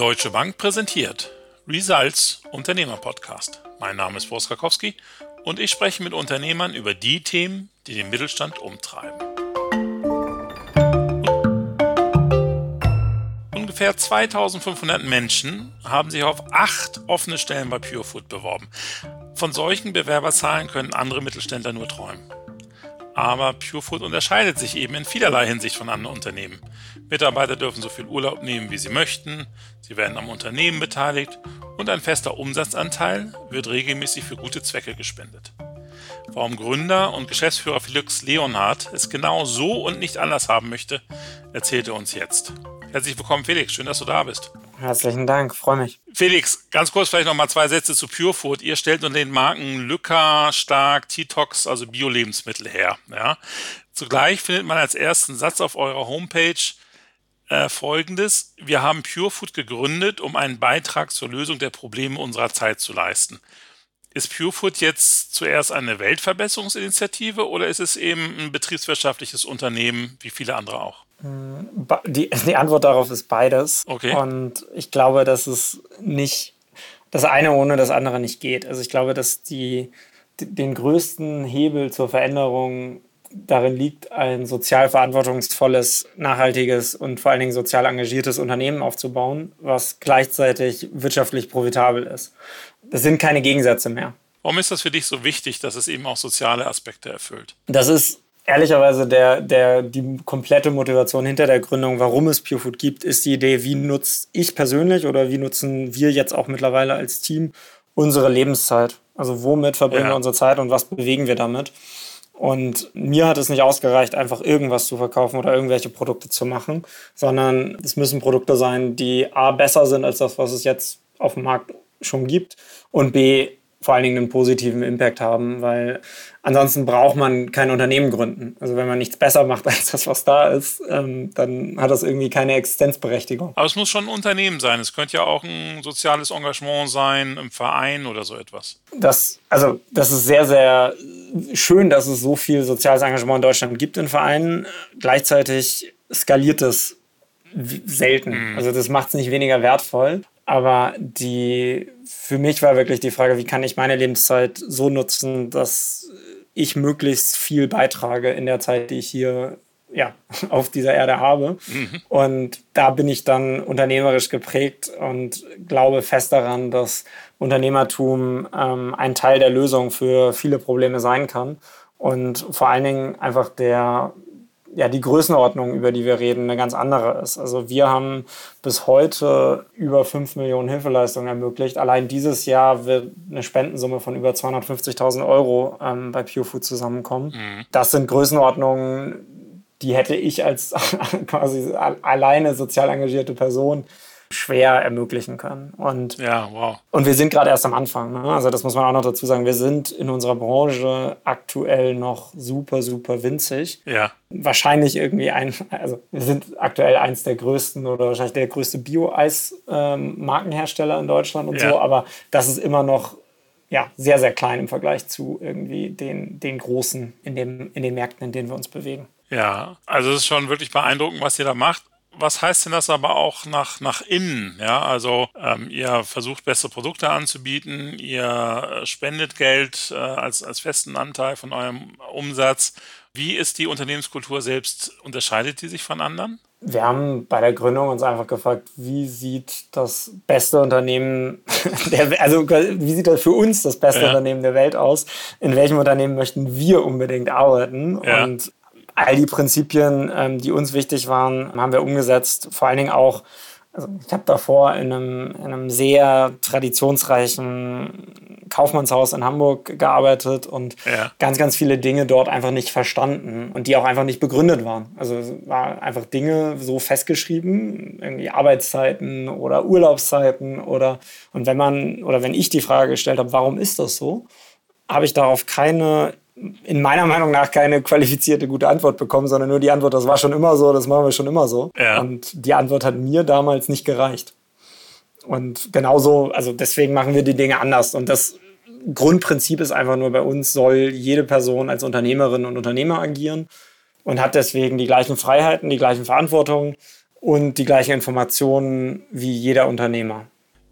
Deutsche Bank präsentiert Results Unternehmer Podcast. Mein Name ist Boris Krakowski und ich spreche mit Unternehmern über die Themen, die den Mittelstand umtreiben. Ungefähr 2500 Menschen haben sich auf acht offene Stellen bei PureFood beworben. Von solchen Bewerberzahlen können andere Mittelständler nur träumen. Aber PureFood unterscheidet sich eben in vielerlei Hinsicht von anderen Unternehmen. Mitarbeiter dürfen so viel Urlaub nehmen, wie sie möchten, sie werden am Unternehmen beteiligt und ein fester Umsatzanteil wird regelmäßig für gute Zwecke gespendet. Warum Gründer und Geschäftsführer Felix Leonhardt es genau so und nicht anders haben möchte, erzählt er uns jetzt. Herzlich willkommen, Felix. Schön, dass du da bist. Herzlichen Dank, freue mich. Felix, ganz kurz vielleicht noch mal zwei Sätze zu PureFood. Ihr stellt unter den Marken Lücker, Stark, T-Tox, also Bio-Lebensmittel her. Ja. Zugleich findet man als ersten Satz auf eurer Homepage äh, folgendes. Wir haben PureFood gegründet, um einen Beitrag zur Lösung der Probleme unserer Zeit zu leisten. Ist PureFood jetzt zuerst eine Weltverbesserungsinitiative oder ist es eben ein betriebswirtschaftliches Unternehmen wie viele andere auch? Die, die Antwort darauf ist beides. Okay. Und ich glaube, dass es nicht das eine ohne das andere nicht geht. Also ich glaube, dass die, den größten Hebel zur Veränderung darin liegt, ein sozial verantwortungsvolles, nachhaltiges und vor allen Dingen sozial engagiertes Unternehmen aufzubauen, was gleichzeitig wirtschaftlich profitabel ist. Das sind keine Gegensätze mehr. Warum ist das für dich so wichtig, dass es eben auch soziale Aspekte erfüllt? Das ist ehrlicherweise der, der, die komplette Motivation hinter der Gründung, warum es PureFood gibt, ist die Idee, wie nutze ich persönlich oder wie nutzen wir jetzt auch mittlerweile als Team unsere Lebenszeit? Also womit verbringen ja. wir unsere Zeit und was bewegen wir damit? Und mir hat es nicht ausgereicht, einfach irgendwas zu verkaufen oder irgendwelche Produkte zu machen, sondern es müssen Produkte sein, die A besser sind als das, was es jetzt auf dem Markt schon gibt und B vor allen Dingen einen positiven Impact haben, weil ansonsten braucht man kein Unternehmen gründen. Also wenn man nichts besser macht als das, was da ist, ähm, dann hat das irgendwie keine Existenzberechtigung. Aber es muss schon ein Unternehmen sein. Es könnte ja auch ein soziales Engagement sein, im Verein oder so etwas. Das, also das ist sehr, sehr schön, dass es so viel soziales Engagement in Deutschland gibt in Vereinen. Gleichzeitig skaliert es selten. Mhm. Also das macht es nicht weniger wertvoll. Aber die, für mich war wirklich die Frage, wie kann ich meine Lebenszeit so nutzen, dass ich möglichst viel beitrage in der Zeit, die ich hier ja, auf dieser Erde habe. Mhm. Und da bin ich dann unternehmerisch geprägt und glaube fest daran, dass Unternehmertum ähm, ein Teil der Lösung für viele Probleme sein kann. Und vor allen Dingen einfach der ja, die Größenordnung, über die wir reden, eine ganz andere ist. Also wir haben bis heute über 5 Millionen Hilfeleistungen ermöglicht. Allein dieses Jahr wird eine Spendensumme von über 250.000 Euro ähm, bei PureFood zusammenkommen. Mhm. Das sind Größenordnungen, die hätte ich als quasi alleine sozial engagierte Person schwer ermöglichen können. Und, ja, wow. und wir sind gerade erst am Anfang. Ne? Also das muss man auch noch dazu sagen. Wir sind in unserer Branche aktuell noch super, super winzig. Ja. Wahrscheinlich irgendwie ein, also wir sind aktuell eins der größten oder wahrscheinlich der größte Bio-Eis-Markenhersteller ähm, in Deutschland und ja. so, aber das ist immer noch ja, sehr, sehr klein im Vergleich zu irgendwie den, den großen in, dem, in den Märkten, in denen wir uns bewegen. Ja, also es ist schon wirklich beeindruckend, was ihr da macht was heißt denn das aber auch nach, nach innen? Ja, also ähm, ihr versucht bessere Produkte anzubieten, ihr äh, spendet Geld äh, als, als festen Anteil von eurem Umsatz. Wie ist die Unternehmenskultur selbst? Unterscheidet die sich von anderen? Wir haben bei der Gründung uns einfach gefragt, wie sieht das beste Unternehmen, der, also wie sieht das für uns das beste ja. Unternehmen der Welt aus? In welchem Unternehmen möchten wir unbedingt arbeiten? Ja. Und all die Prinzipien, ähm, die uns wichtig waren, haben wir umgesetzt. Vor allen Dingen auch, also ich habe davor in einem, in einem sehr traditionsreichen Kaufmannshaus in Hamburg gearbeitet und ja. ganz, ganz viele Dinge dort einfach nicht verstanden und die auch einfach nicht begründet waren. Also es waren einfach Dinge so festgeschrieben, irgendwie Arbeitszeiten oder Urlaubszeiten oder und wenn man oder wenn ich die Frage gestellt habe, warum ist das so, habe ich darauf keine in meiner Meinung nach keine qualifizierte gute Antwort bekommen, sondern nur die Antwort, das war schon immer so, das machen wir schon immer so. Ja. Und die Antwort hat mir damals nicht gereicht. Und genauso, also deswegen machen wir die Dinge anders. Und das Grundprinzip ist einfach nur bei uns, soll jede Person als Unternehmerin und Unternehmer agieren und hat deswegen die gleichen Freiheiten, die gleichen Verantwortungen und die gleichen Informationen wie jeder Unternehmer.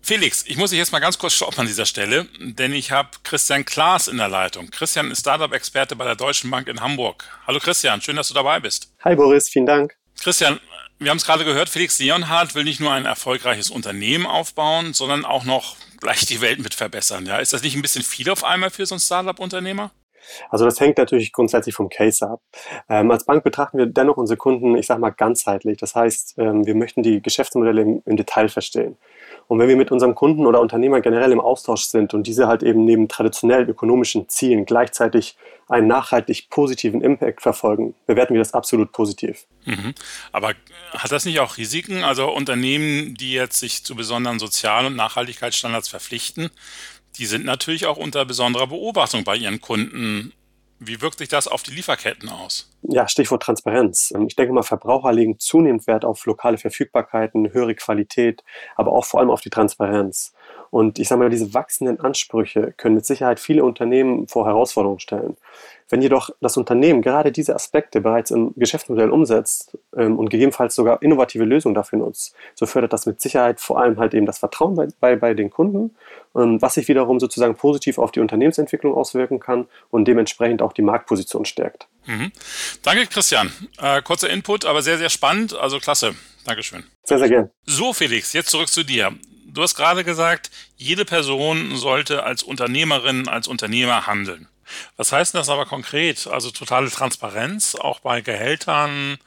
Felix, ich muss dich jetzt mal ganz kurz stoppen an dieser Stelle, denn ich habe Christian Klaas in der Leitung. Christian ist Startup-Experte bei der Deutschen Bank in Hamburg. Hallo Christian, schön, dass du dabei bist. Hi Boris, vielen Dank. Christian, wir haben es gerade gehört, Felix Leonhardt will nicht nur ein erfolgreiches Unternehmen aufbauen, sondern auch noch gleich die Welt mit verbessern. Ja, ist das nicht ein bisschen viel auf einmal für so einen Startup-Unternehmer? Also das hängt natürlich grundsätzlich vom Case ab. Ähm, als Bank betrachten wir dennoch unsere Kunden, ich sage mal, ganzheitlich. Das heißt, ähm, wir möchten die Geschäftsmodelle im, im Detail verstehen. Und wenn wir mit unserem Kunden oder Unternehmer generell im Austausch sind und diese halt eben neben traditionell ökonomischen Zielen gleichzeitig einen nachhaltig positiven Impact verfolgen, bewerten wir das absolut positiv. Mhm. Aber hat das nicht auch Risiken? Also Unternehmen, die jetzt sich zu besonderen Sozial- und Nachhaltigkeitsstandards verpflichten, die sind natürlich auch unter besonderer Beobachtung bei ihren Kunden. Wie wirkt sich das auf die Lieferketten aus? Ja, Stichwort Transparenz. Ich denke mal, Verbraucher legen zunehmend Wert auf lokale Verfügbarkeiten, höhere Qualität, aber auch vor allem auf die Transparenz. Und ich sage mal, diese wachsenden Ansprüche können mit Sicherheit viele Unternehmen vor Herausforderungen stellen. Wenn jedoch das Unternehmen gerade diese Aspekte bereits im Geschäftsmodell umsetzt ähm, und gegebenenfalls sogar innovative Lösungen dafür nutzt, so fördert das mit Sicherheit vor allem halt eben das Vertrauen bei, bei, bei den Kunden, ähm, was sich wiederum sozusagen positiv auf die Unternehmensentwicklung auswirken kann und dementsprechend auch die Marktposition stärkt. Mhm. Danke, Christian. Äh, kurzer Input, aber sehr, sehr spannend. Also klasse. Dankeschön. Sehr, sehr gern. So, Felix, jetzt zurück zu dir. Du hast gerade gesagt, jede Person sollte als Unternehmerin, als Unternehmer handeln. Was heißt das aber konkret? Also totale Transparenz, auch bei Gehältern,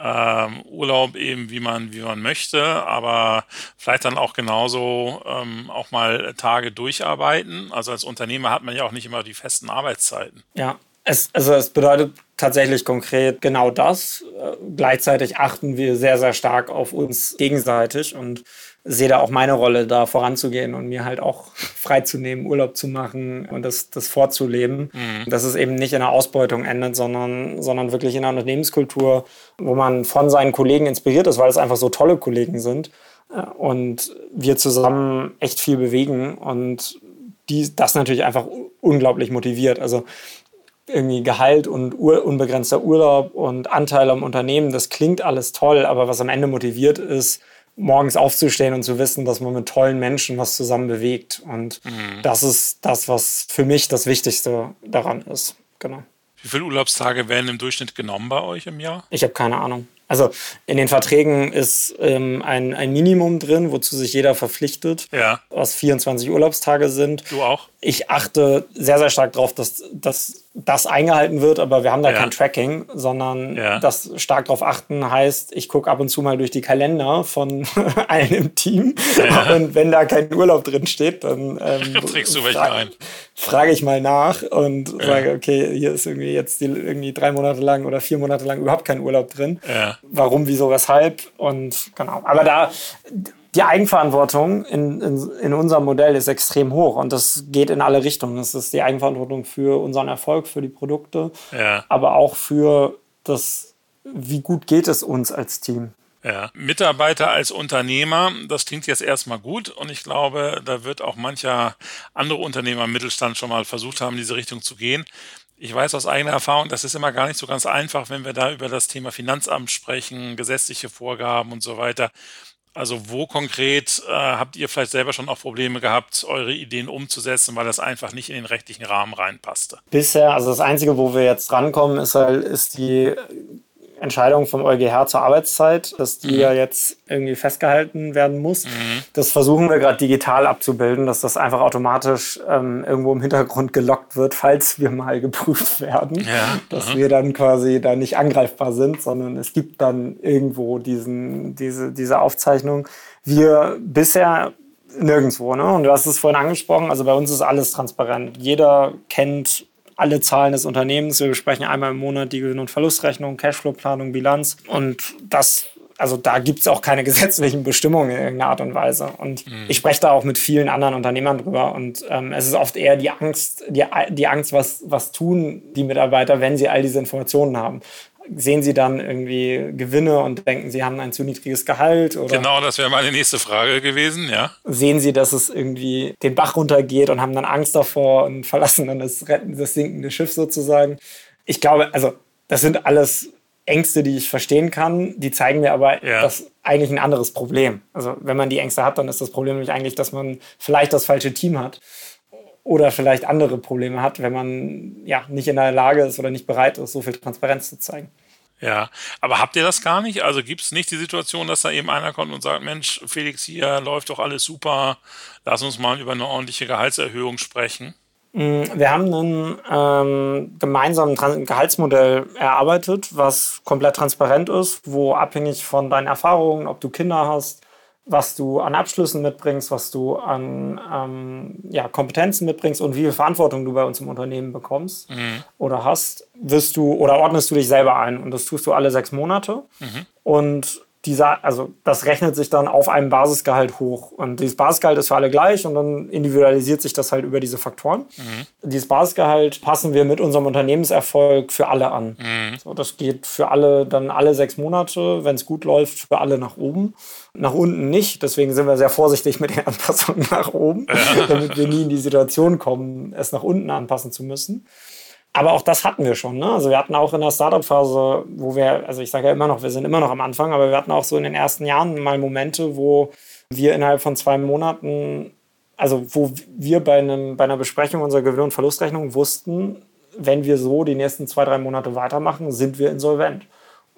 ähm, Urlaub eben, wie man, wie man möchte, aber vielleicht dann auch genauso ähm, auch mal Tage durcharbeiten. Also als Unternehmer hat man ja auch nicht immer die festen Arbeitszeiten. Ja, es, also es bedeutet tatsächlich konkret genau das. Äh, gleichzeitig achten wir sehr, sehr stark auf uns gegenseitig und sehe da auch meine Rolle, da voranzugehen und mir halt auch freizunehmen, Urlaub zu machen und das, das vorzuleben. Mhm. Dass es eben nicht in einer Ausbeutung endet, sondern, sondern wirklich in einer Unternehmenskultur, wo man von seinen Kollegen inspiriert ist, weil es einfach so tolle Kollegen sind äh, und wir zusammen echt viel bewegen und die, das natürlich einfach unglaublich motiviert. Also irgendwie Gehalt und Ur unbegrenzter Urlaub und Anteil am Unternehmen, das klingt alles toll, aber was am Ende motiviert ist, morgens aufzustehen und zu wissen, dass man mit tollen Menschen was zusammen bewegt. Und mhm. das ist das, was für mich das Wichtigste daran ist. Genau. Wie viele Urlaubstage werden im Durchschnitt genommen bei euch im Jahr? Ich habe keine Ahnung. Also in den Verträgen ist ähm, ein, ein Minimum drin, wozu sich jeder verpflichtet, ja. was 24 Urlaubstage sind. Du auch? Ich achte sehr, sehr stark darauf, dass, dass das eingehalten wird, aber wir haben da ja. kein Tracking, sondern ja. das stark darauf achten heißt, ich gucke ab und zu mal durch die Kalender von allen im Team ja. und wenn da kein Urlaub drin steht, dann ähm, trägst du welche ein. Frage ich mal nach und sage, okay, hier ist irgendwie jetzt die, irgendwie drei Monate lang oder vier Monate lang überhaupt kein Urlaub drin. Warum, wieso, weshalb und genau. Aber da die Eigenverantwortung in, in, in unserem Modell ist extrem hoch und das geht in alle Richtungen. Das ist die Eigenverantwortung für unseren Erfolg, für die Produkte, ja. aber auch für das, wie gut geht es uns als Team. Ja. Mitarbeiter als Unternehmer, das klingt jetzt erstmal gut und ich glaube, da wird auch mancher andere Unternehmer im Mittelstand schon mal versucht haben, in diese Richtung zu gehen. Ich weiß aus eigener Erfahrung, das ist immer gar nicht so ganz einfach, wenn wir da über das Thema Finanzamt sprechen, gesetzliche Vorgaben und so weiter. Also wo konkret äh, habt ihr vielleicht selber schon auch Probleme gehabt, eure Ideen umzusetzen, weil das einfach nicht in den rechtlichen Rahmen reinpasste? Bisher, also das Einzige, wo wir jetzt rankommen, ist, halt, ist die Entscheidung vom EuGH zur Arbeitszeit, dass die mhm. ja jetzt irgendwie festgehalten werden muss. Mhm. Das versuchen wir gerade digital abzubilden, dass das einfach automatisch ähm, irgendwo im Hintergrund gelockt wird, falls wir mal geprüft werden. Ja. Dass mhm. wir dann quasi da nicht angreifbar sind, sondern es gibt dann irgendwo diesen, diese, diese Aufzeichnung. Wir bisher nirgendwo, ne? Und du hast es vorhin angesprochen, also bei uns ist alles transparent. Jeder kennt alle Zahlen des Unternehmens. Wir besprechen einmal im Monat die Gewinn- und Verlustrechnung, Cashflow-Planung, Bilanz. Und das also da gibt es auch keine gesetzlichen Bestimmungen in irgendeiner Art und Weise. Und mhm. ich spreche da auch mit vielen anderen Unternehmern drüber. Und ähm, es ist oft eher die Angst, die, die Angst, was, was tun die Mitarbeiter, wenn sie all diese Informationen haben sehen Sie dann irgendwie Gewinne und denken, Sie haben ein zu niedriges Gehalt? Oder genau, das wäre meine nächste Frage gewesen, ja. Sehen Sie, dass es irgendwie den Bach runtergeht und haben dann Angst davor und verlassen dann das, das sinkende Schiff sozusagen? Ich glaube, also das sind alles Ängste, die ich verstehen kann, die zeigen mir aber ja. das eigentlich ein anderes Problem. Also wenn man die Ängste hat, dann ist das Problem nämlich eigentlich, dass man vielleicht das falsche Team hat oder vielleicht andere Probleme hat, wenn man ja nicht in der Lage ist oder nicht bereit ist, so viel Transparenz zu zeigen. Ja, aber habt ihr das gar nicht? Also gibt es nicht die Situation, dass da eben einer kommt und sagt, Mensch, Felix, hier läuft doch alles super, lass uns mal über eine ordentliche Gehaltserhöhung sprechen? Mm, wir haben ein ähm, gemeinsames Gehaltsmodell erarbeitet, was komplett transparent ist, wo abhängig von deinen Erfahrungen, ob du Kinder hast, was du an Abschlüssen mitbringst, was du an ähm, ja, Kompetenzen mitbringst und wie viel Verantwortung du bei uns im Unternehmen bekommst mhm. oder hast, wirst du oder ordnest du dich selber ein. Und das tust du alle sechs Monate. Mhm. Und dieser, also das rechnet sich dann auf einem Basisgehalt hoch. Und dieses Basisgehalt ist für alle gleich und dann individualisiert sich das halt über diese Faktoren. Mhm. Dieses Basisgehalt passen wir mit unserem Unternehmenserfolg für alle an. Mhm. So, das geht für alle dann alle sechs Monate, wenn es gut läuft, für alle nach oben. Nach unten nicht, deswegen sind wir sehr vorsichtig mit den Anpassungen nach oben, ja. damit wir nie in die Situation kommen, es nach unten anpassen zu müssen. Aber auch das hatten wir schon. Ne? Also wir hatten auch in der Startup-Phase, wo wir, also ich sage ja immer noch, wir sind immer noch am Anfang, aber wir hatten auch so in den ersten Jahren mal Momente, wo wir innerhalb von zwei Monaten, also wo wir bei, einem, bei einer Besprechung unserer Gewinn- und Verlustrechnung wussten, wenn wir so die nächsten zwei, drei Monate weitermachen, sind wir insolvent.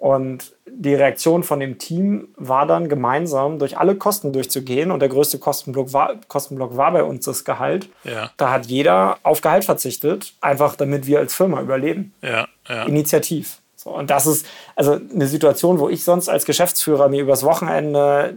Und die Reaktion von dem Team war dann gemeinsam durch alle Kosten durchzugehen. Und der größte Kostenblock war, Kostenblock war bei uns das Gehalt. Ja. Da hat jeder auf Gehalt verzichtet, einfach damit wir als Firma überleben. Ja, ja. Initiativ. So, und das ist also eine Situation, wo ich sonst als Geschäftsführer mir übers Wochenende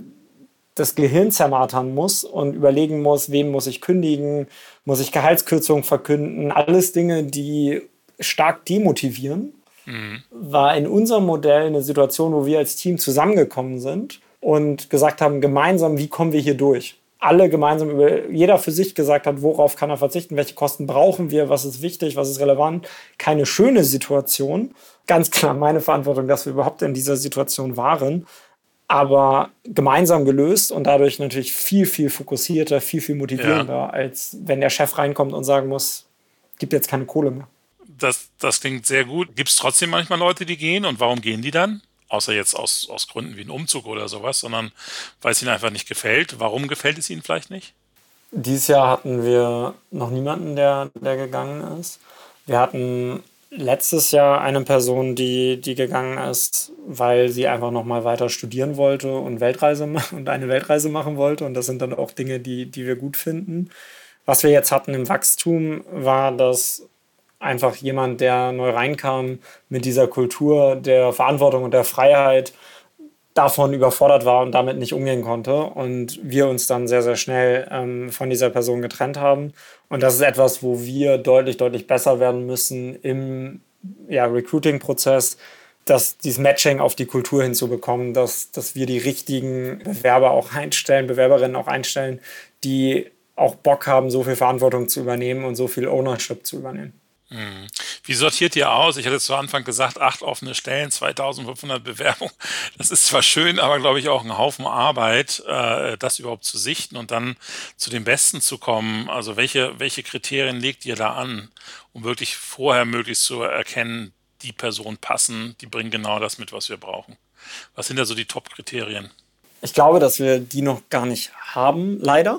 das Gehirn zermartern muss und überlegen muss, wem muss ich kündigen, muss ich Gehaltskürzungen verkünden. Alles Dinge, die stark demotivieren mhm. war in unserem Modell eine Situation, wo wir als Team zusammengekommen sind und gesagt haben, gemeinsam, wie kommen wir hier durch? Alle gemeinsam, über, jeder für sich gesagt hat, worauf kann er verzichten, welche Kosten brauchen wir, was ist wichtig, was ist relevant. Keine schöne Situation. Ganz klar meine Verantwortung, dass wir überhaupt in dieser Situation waren aber gemeinsam gelöst und dadurch natürlich viel, viel fokussierter, viel, viel motivierender, ja. als wenn der Chef reinkommt und sagen muss, gibt jetzt keine Kohle mehr das, das klingt sehr gut. Gibt es trotzdem manchmal Leute, die gehen und warum gehen die dann? Außer jetzt aus, aus Gründen wie ein Umzug oder sowas, sondern weil es ihnen einfach nicht gefällt. Warum gefällt es ihnen vielleicht nicht? Dieses Jahr hatten wir noch niemanden, der, der gegangen ist. Wir hatten letztes Jahr eine Person, die, die gegangen ist, weil sie einfach noch mal weiter studieren wollte und Weltreise und eine Weltreise machen wollte. Und das sind dann auch Dinge, die, die wir gut finden. Was wir jetzt hatten im Wachstum, war, dass einfach jemand, der neu reinkam mit dieser Kultur der Verantwortung und der Freiheit, davon überfordert war und damit nicht umgehen konnte. Und wir uns dann sehr, sehr schnell ähm, von dieser Person getrennt haben. Und das ist etwas, wo wir deutlich, deutlich besser werden müssen im ja, Recruiting-Prozess, dass dieses Matching auf die Kultur hinzubekommen, dass, dass wir die richtigen Bewerber auch einstellen, Bewerberinnen auch einstellen, die auch Bock haben, so viel Verantwortung zu übernehmen und so viel Ownership zu übernehmen. Mhm. Wie sortiert ihr aus? Ich hatte zu Anfang gesagt, acht offene Stellen, 2500 Bewerbungen. Das ist zwar schön, aber glaube ich auch ein Haufen Arbeit, äh, das überhaupt zu sichten und dann zu den Besten zu kommen. Also welche, welche Kriterien legt ihr da an, um wirklich vorher möglichst zu erkennen, die Personen passen, die bringen genau das mit, was wir brauchen? Was sind da so die Top-Kriterien? Ich glaube, dass wir die noch gar nicht haben, leider.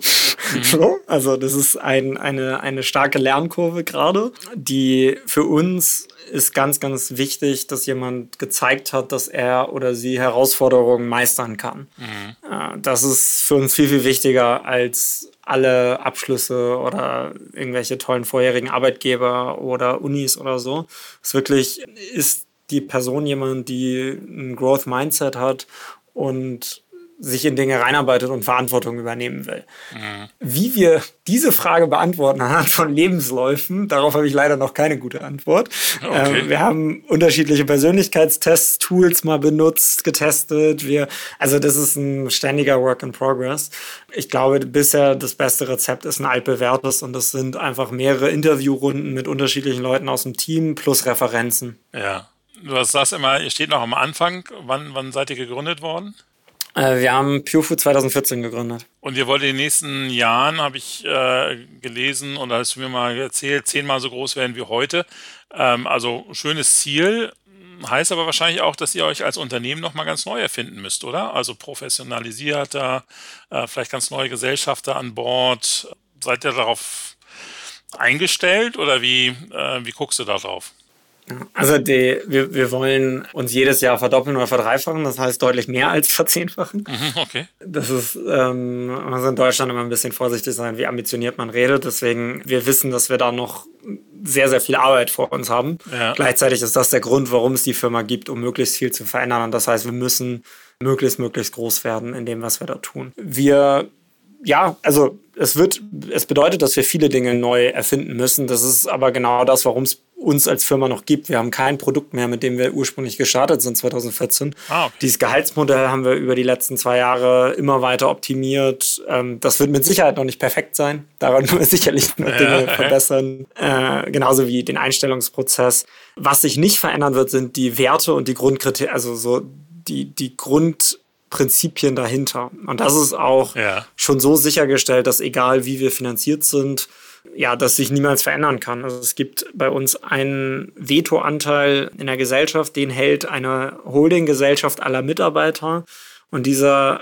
Mhm. So, also das ist ein, eine, eine starke Lernkurve gerade, die für uns ist ganz, ganz wichtig, dass jemand gezeigt hat, dass er oder sie Herausforderungen meistern kann. Mhm. Das ist für uns viel, viel wichtiger als alle Abschlüsse oder irgendwelche tollen vorherigen Arbeitgeber oder Unis oder so. Es wirklich ist die Person jemand, die ein Growth Mindset hat und sich in Dinge reinarbeitet und Verantwortung übernehmen will. Mhm. Wie wir diese Frage beantworten anhand von Lebensläufen, darauf habe ich leider noch keine gute Antwort. Okay. Ähm, wir haben unterschiedliche Persönlichkeitstests, Tools mal benutzt, getestet. Wir, also das ist ein ständiger Work in Progress. Ich glaube, bisher das beste Rezept ist ein altbewährtes und das sind einfach mehrere Interviewrunden mit unterschiedlichen Leuten aus dem Team plus Referenzen. Ja. Du sagst immer, ihr steht noch am Anfang. Wann, wann seid ihr gegründet worden? Äh, wir haben PureFood 2014 gegründet. Und ihr wollt in den nächsten Jahren, habe ich äh, gelesen und hast du mir mal erzählt, zehnmal so groß werden wie heute. Ähm, also schönes Ziel. heißt aber wahrscheinlich auch, dass ihr euch als Unternehmen nochmal ganz neu erfinden müsst, oder? Also professionalisierter, äh, vielleicht ganz neue Gesellschafter an Bord. Seid ihr darauf eingestellt oder wie, äh, wie guckst du da drauf? Also die, wir, wir wollen uns jedes Jahr verdoppeln oder verdreifachen, das heißt deutlich mehr als verzehnfachen. Mhm, okay. Das ist, ähm, man muss in Deutschland immer ein bisschen vorsichtig sein, wie ambitioniert man redet. Deswegen, wir wissen, dass wir da noch sehr, sehr viel Arbeit vor uns haben. Ja. Gleichzeitig ist das der Grund, warum es die Firma gibt, um möglichst viel zu verändern. Und das heißt, wir müssen möglichst, möglichst groß werden in dem, was wir da tun. Wir ja, also es wird, es bedeutet, dass wir viele Dinge neu erfinden müssen. Das ist aber genau das, warum es uns als Firma noch gibt. Wir haben kein Produkt mehr, mit dem wir ursprünglich gestartet sind 2014. Ah, okay. Dieses Gehaltsmodell haben wir über die letzten zwei Jahre immer weiter optimiert. Ähm, das wird mit Sicherheit noch nicht perfekt sein. Daran müssen wir sicherlich noch Dinge ja, verbessern. Äh, genauso wie den Einstellungsprozess. Was sich nicht verändern wird, sind die Werte und die Grundkriterien, also so die, die Grund Prinzipien dahinter. Und das ist auch ja. schon so sichergestellt, dass egal wie wir finanziert sind, ja, das sich niemals verändern kann. Also es gibt bei uns einen Vetoanteil in der Gesellschaft, den hält eine Holdinggesellschaft aller Mitarbeiter. Und dieser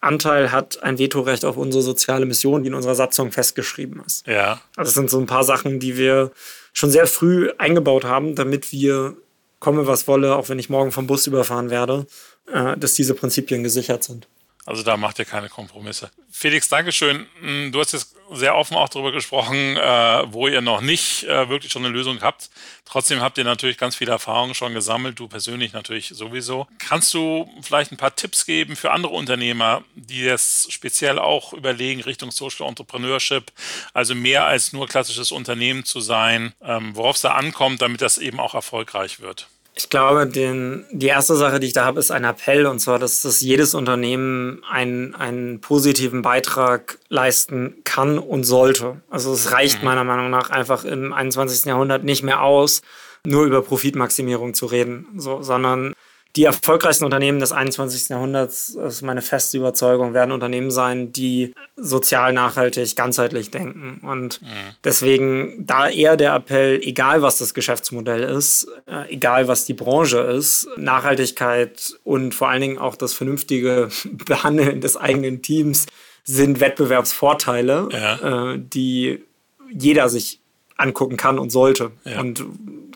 Anteil hat ein Vetorecht auf unsere soziale Mission, die in unserer Satzung festgeschrieben ist. Ja. Also das sind so ein paar Sachen, die wir schon sehr früh eingebaut haben, damit wir komme, was wolle, auch wenn ich morgen vom Bus überfahren werde, äh, dass diese Prinzipien gesichert sind. Also da macht ihr keine Kompromisse. Felix, Dankeschön. Hm, du hast jetzt sehr offen auch darüber gesprochen, äh, wo ihr noch nicht äh, wirklich schon eine Lösung habt. Trotzdem habt ihr natürlich ganz viele Erfahrungen schon gesammelt, du persönlich natürlich sowieso. Kannst du vielleicht ein paar Tipps geben für andere Unternehmer, die jetzt speziell auch überlegen, Richtung Social Entrepreneurship, also mehr als nur klassisches Unternehmen zu sein, ähm, worauf es da ankommt, damit das eben auch erfolgreich wird? Ich glaube, den, die erste Sache, die ich da habe, ist ein Appell, und zwar, dass, dass jedes Unternehmen einen, einen positiven Beitrag leisten kann und sollte. Also es reicht mhm. meiner Meinung nach einfach im 21. Jahrhundert nicht mehr aus, nur über Profitmaximierung zu reden, so, sondern die erfolgreichsten Unternehmen des 21. Jahrhunderts, das ist meine feste Überzeugung, werden Unternehmen sein, die sozial nachhaltig, ganzheitlich denken. Und mhm. deswegen da eher der Appell, egal was das Geschäftsmodell ist, äh, egal was die Branche ist, Nachhaltigkeit und vor allen Dingen auch das vernünftige Behandeln des eigenen Teams sind Wettbewerbsvorteile, ja. äh, die jeder sich angucken kann und sollte. Ja. Und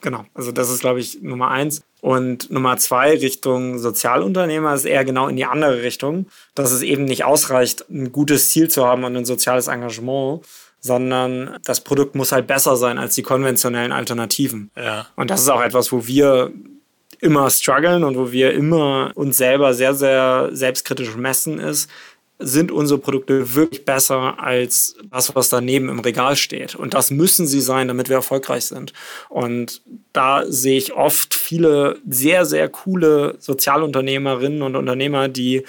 genau, also das ist, glaube ich, Nummer eins. Und Nummer zwei, Richtung Sozialunternehmer, ist eher genau in die andere Richtung, dass es eben nicht ausreicht, ein gutes Ziel zu haben und ein soziales Engagement, sondern das Produkt muss halt besser sein als die konventionellen Alternativen. Ja. Und das ist auch etwas, wo wir immer strugglen und wo wir immer uns selber sehr, sehr selbstkritisch messen, ist, sind unsere Produkte wirklich besser als das, was daneben im Regal steht. Und das müssen sie sein, damit wir erfolgreich sind. Und da sehe ich oft viele sehr, sehr coole Sozialunternehmerinnen und Unternehmer, die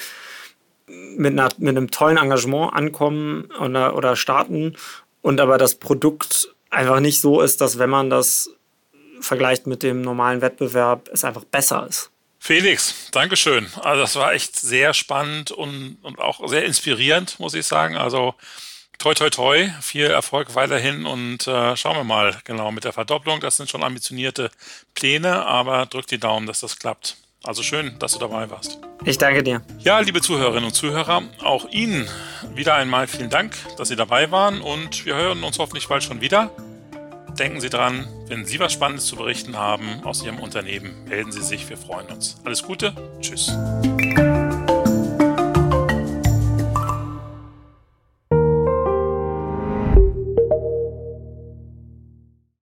mit, einer, mit einem tollen Engagement ankommen oder, oder starten und aber das Produkt einfach nicht so ist, dass wenn man das vergleicht mit dem normalen Wettbewerb, es einfach besser ist. Felix, Dankeschön. Also das war echt sehr spannend und, und auch sehr inspirierend, muss ich sagen. Also toi toi toi, viel Erfolg weiterhin und äh, schauen wir mal genau mit der Verdopplung. Das sind schon ambitionierte Pläne, aber drück die Daumen, dass das klappt. Also schön, dass du dabei warst. Ich danke dir. Ja, liebe Zuhörerinnen und Zuhörer, auch Ihnen wieder einmal vielen Dank, dass Sie dabei waren und wir hören uns hoffentlich bald schon wieder. Denken Sie dran, wenn Sie was Spannendes zu berichten haben aus Ihrem Unternehmen, melden Sie sich, wir freuen uns. Alles Gute, tschüss.